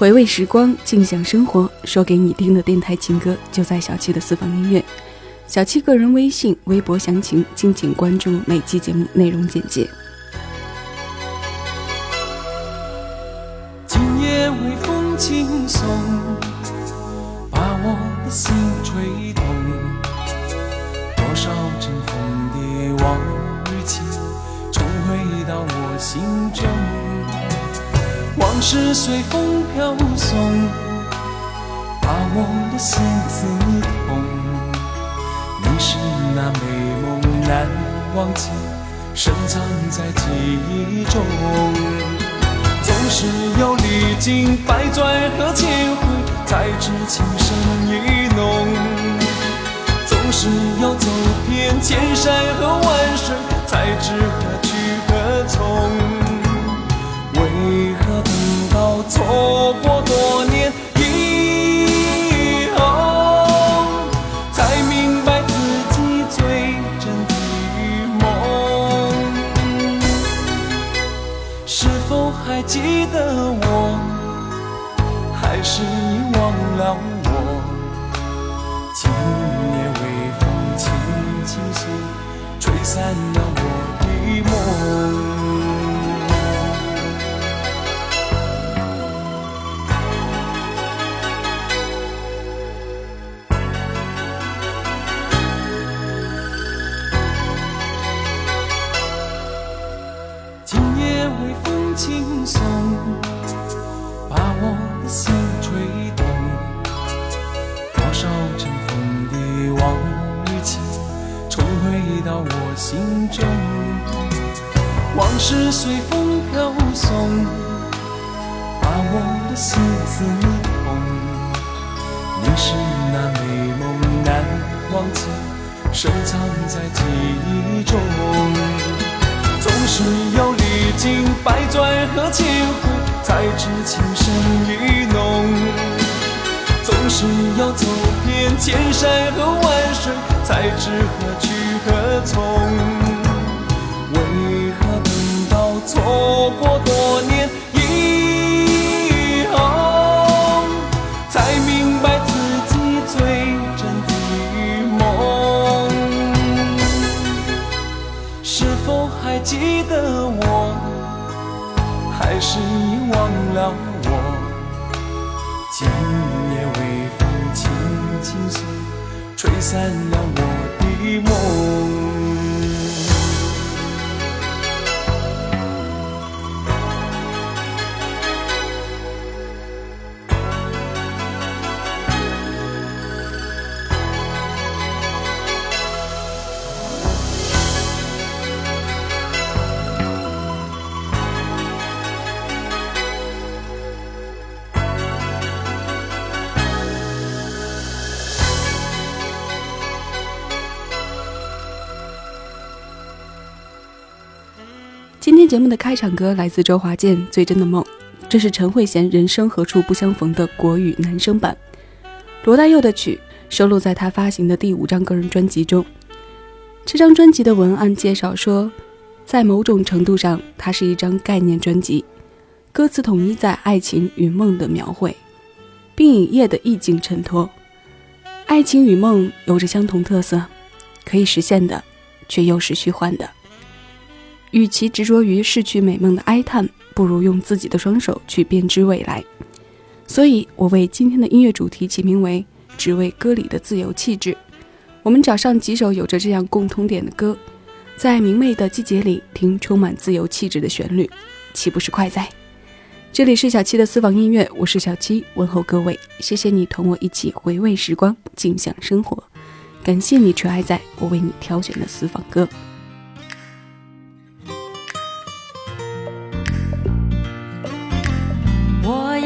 回味时光，静享生活，说给你听的电台情歌就在小七的私房音乐。小七个人微信、微博详情，敬请关注每期节目内容简介。才知情深往事随风飘送，把我的心刺痛。你是那美梦难忘记，深藏在记忆中。总是要历经百转和千回，才知情深意浓。总是要走遍千山和万水，才知何去何从。错过多年以后，才明白自己最真的梦？是否还记得我？还是遗忘了我？今夜微风轻轻诉，吹散了节目的开场歌来自周华健《最真的梦》，这是陈慧娴《人生何处不相逢》的国语男声版。罗大佑的曲收录在他发行的第五张个人专辑中。这张专辑的文案介绍说，在某种程度上，它是一张概念专辑，歌词统一在爱情与梦的描绘，并以夜的意境衬托。爱情与梦有着相同特色，可以实现的，却又是虚幻的。与其执着于逝去美梦的哀叹，不如用自己的双手去编织未来。所以，我为今天的音乐主题起名为“只为歌里的自由气质”。我们找上几首有着这样共通点的歌，在明媚的季节里听充满自由气质的旋律，岂不是快哉？这里是小七的私房音乐，我是小七，问候各位，谢谢你同我一起回味时光，静享生活，感谢你垂爱在我为你挑选的私房歌。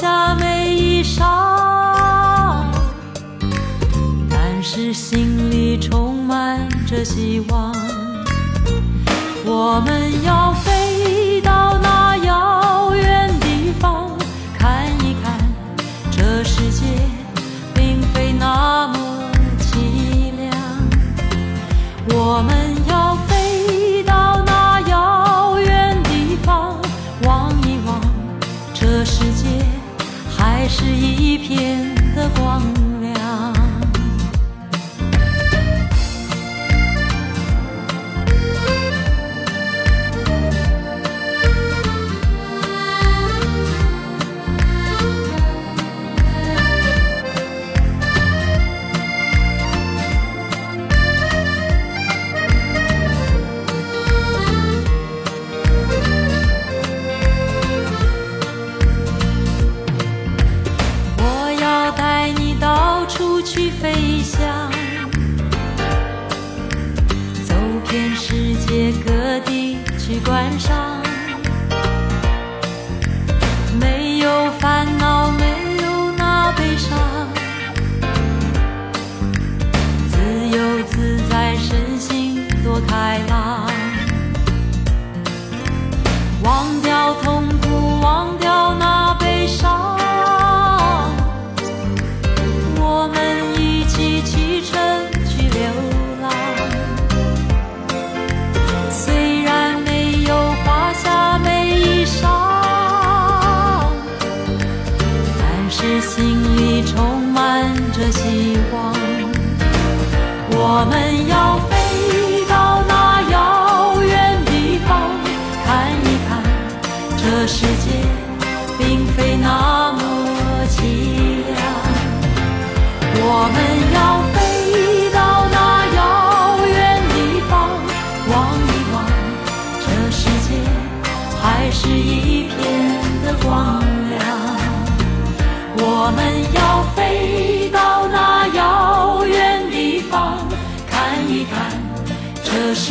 下每一勺但是心里充满着希望。我们要飞是一片的光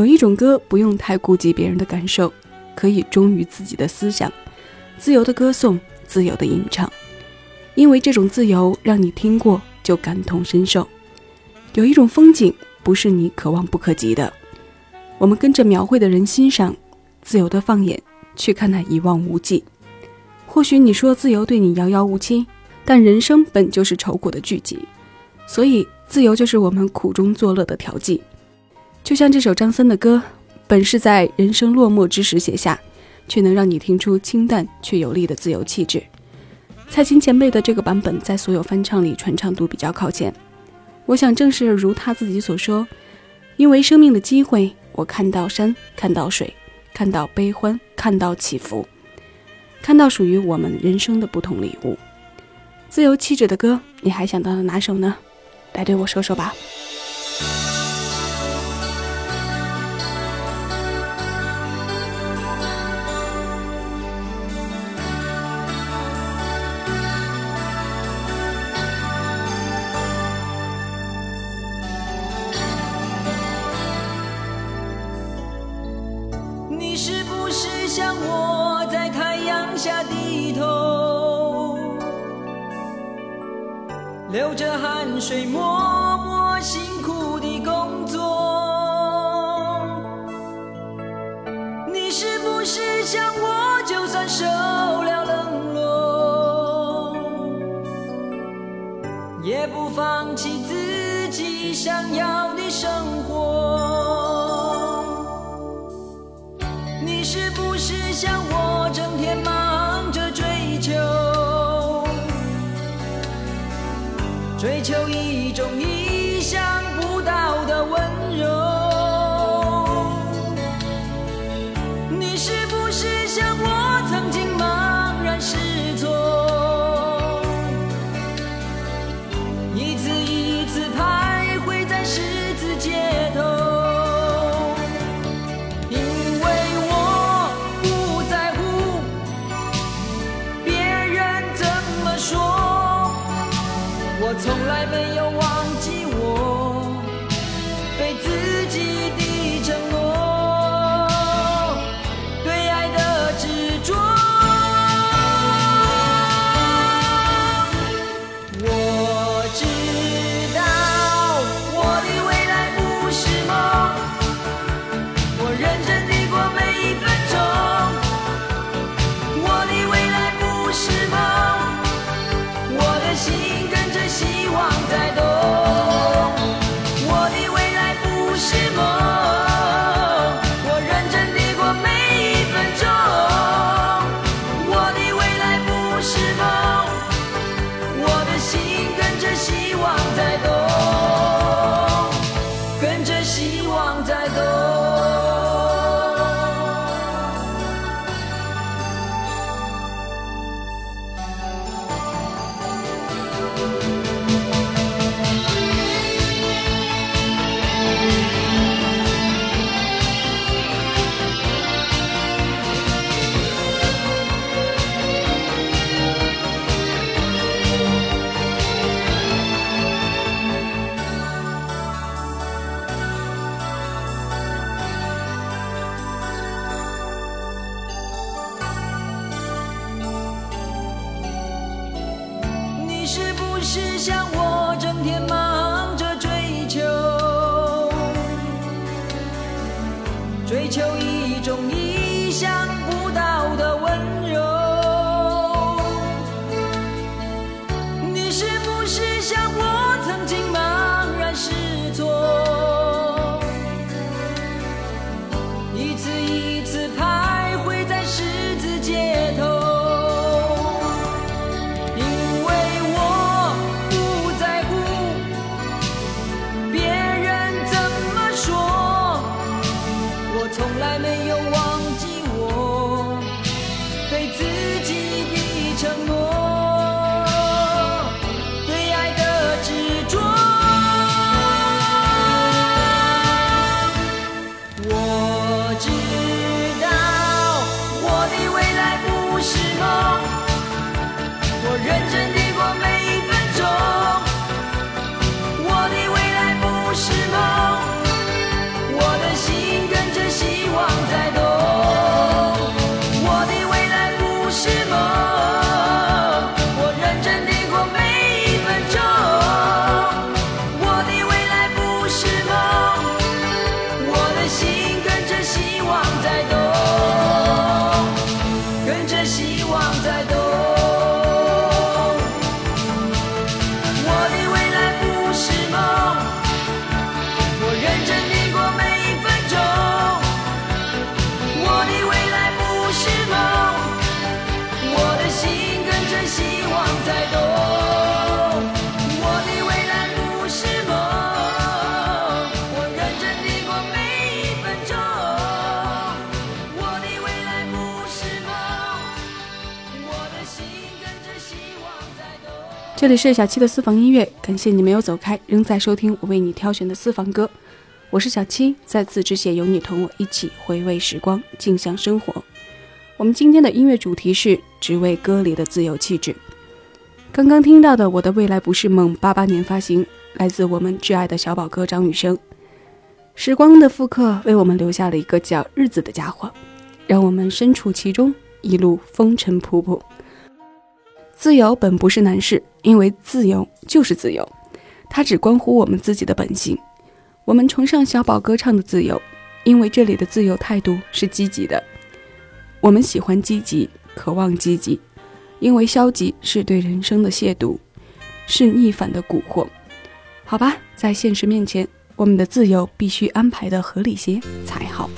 有一种歌不用太顾及别人的感受，可以忠于自己的思想，自由的歌颂，自由的吟唱。因为这种自由，让你听过就感同身受。有一种风景不是你可望不可及的，我们跟着描绘的人欣赏，自由的放眼去看那一望无际。或许你说自由对你遥遥无期，但人生本就是愁苦的聚集，所以自由就是我们苦中作乐的调剂。就像这首张森的歌，本是在人生落寞之时写下，却能让你听出清淡却有力的自由气质。蔡琴前辈的这个版本在所有翻唱里传唱度比较靠前。我想正是如他自己所说，因为生命的机会，我看到山，看到水，看到悲欢，看到起伏，看到属于我们人生的不同礼物。自由气质的歌，你还想到了哪首呢？来对我说说吧。想我就算受了冷落也不放弃自己想要这里是小七的私房音乐，感谢你没有走开。仍在收听我为你挑选的私房歌，我是小七。在此致谢，有你同我一起回味时光，静享生活。我们今天的音乐主题是《只为歌里的自由》。气质刚刚听到的《我的未来不是梦》。八八年发行，来自我们挚爱的小宝哥张雨生。时光的复刻，为我们留下了一个叫日子的家伙，让我们身处其中，一路风尘仆仆。自由本不是难事，因为自由就是自由，它只关乎我们自己的本性。我们崇尚小宝歌唱的自由，因为这里的自由态度是积极的。我们喜欢积极，渴望积极，因为消极是对人生的亵渎，是逆反的蛊惑。好吧，在现实面前，我们的自由必须安排的合理些才好。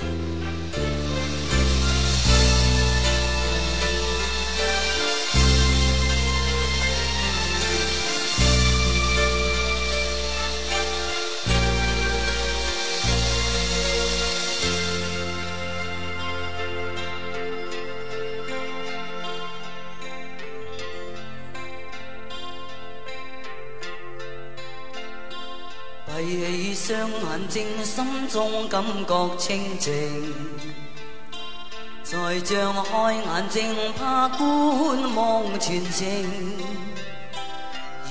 闭起双眼睛，心中感觉清静。再张开眼睛，怕观望全城。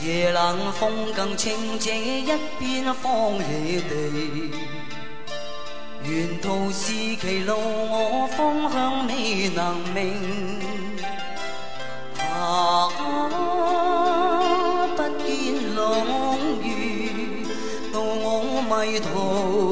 夜冷风更清，这一边荒野地。沿途是歧路，我方向未能明。啊，回头。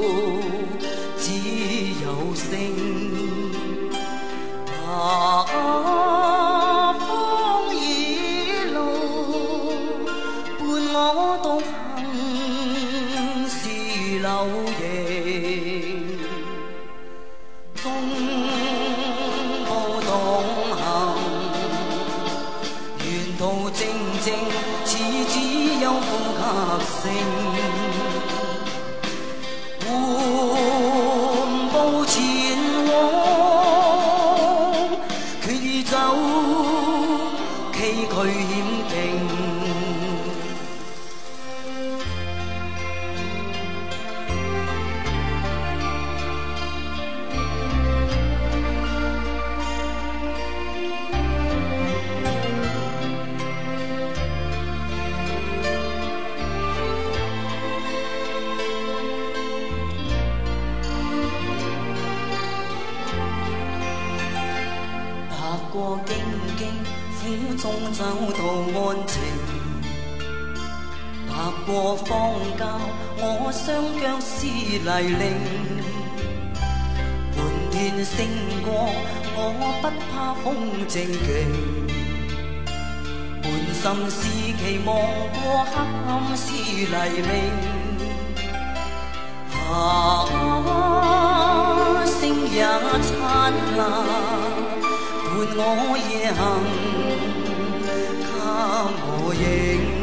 过荆棘，苦中找到安靜；踏过荒郊，我双脚是泥泞。滿天星光，我不怕风正勁。滿心是期望，过黑暗是黎明。啊，星也灿烂，伴我夜行，给我影。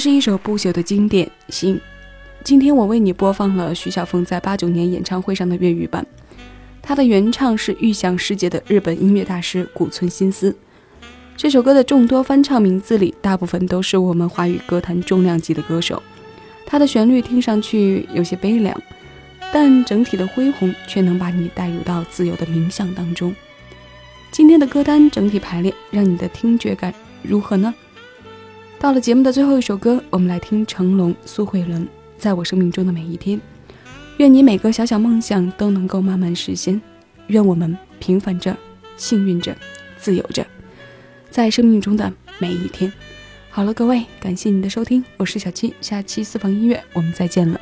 是一首不朽的经典，心。今天我为你播放了徐小凤在八九年演唱会上的粤语版，她的原唱是预享世界的日本音乐大师古村新司。这首歌的众多翻唱名字里，大部分都是我们华语歌坛重量级的歌手。它的旋律听上去有些悲凉，但整体的恢宏却能把你带入到自由的冥想当中。今天的歌单整体排列，让你的听觉感如何呢？到了节目的最后一首歌，我们来听成龙、苏慧伦《在我生命中的每一天》。愿你每个小小梦想都能够慢慢实现，愿我们平凡着、幸运着、自由着，在生命中的每一天。好了，各位，感谢您的收听，我是小七，下期私房音乐我们再见了。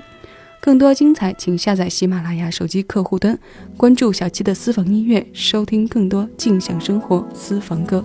更多精彩，请下载喜马拉雅手机客户端，关注小七的私房音乐，收听更多静享生活私房歌。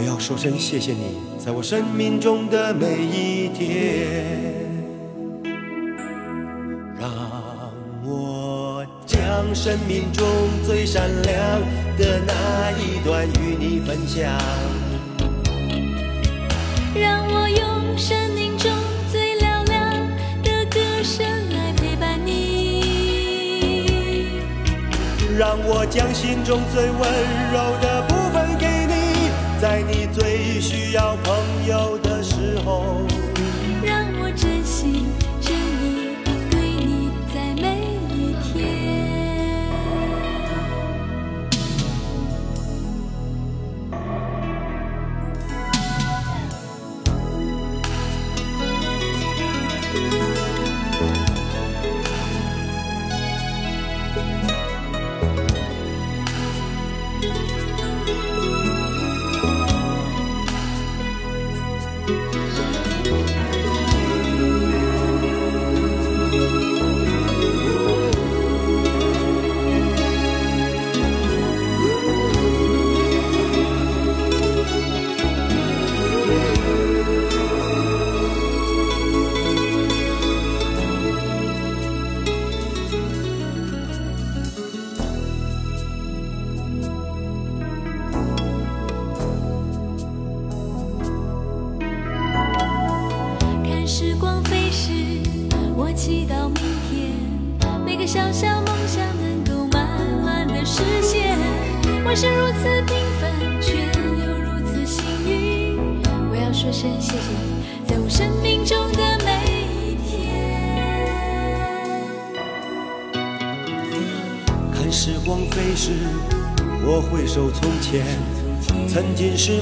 我要说声谢谢你，在我生命中的每一天。让我将生命中最闪亮的那一段与你分享。让我用生命中最嘹亮的歌声来陪伴你。让我将心中最温柔的部分，在你最需要朋友的时候。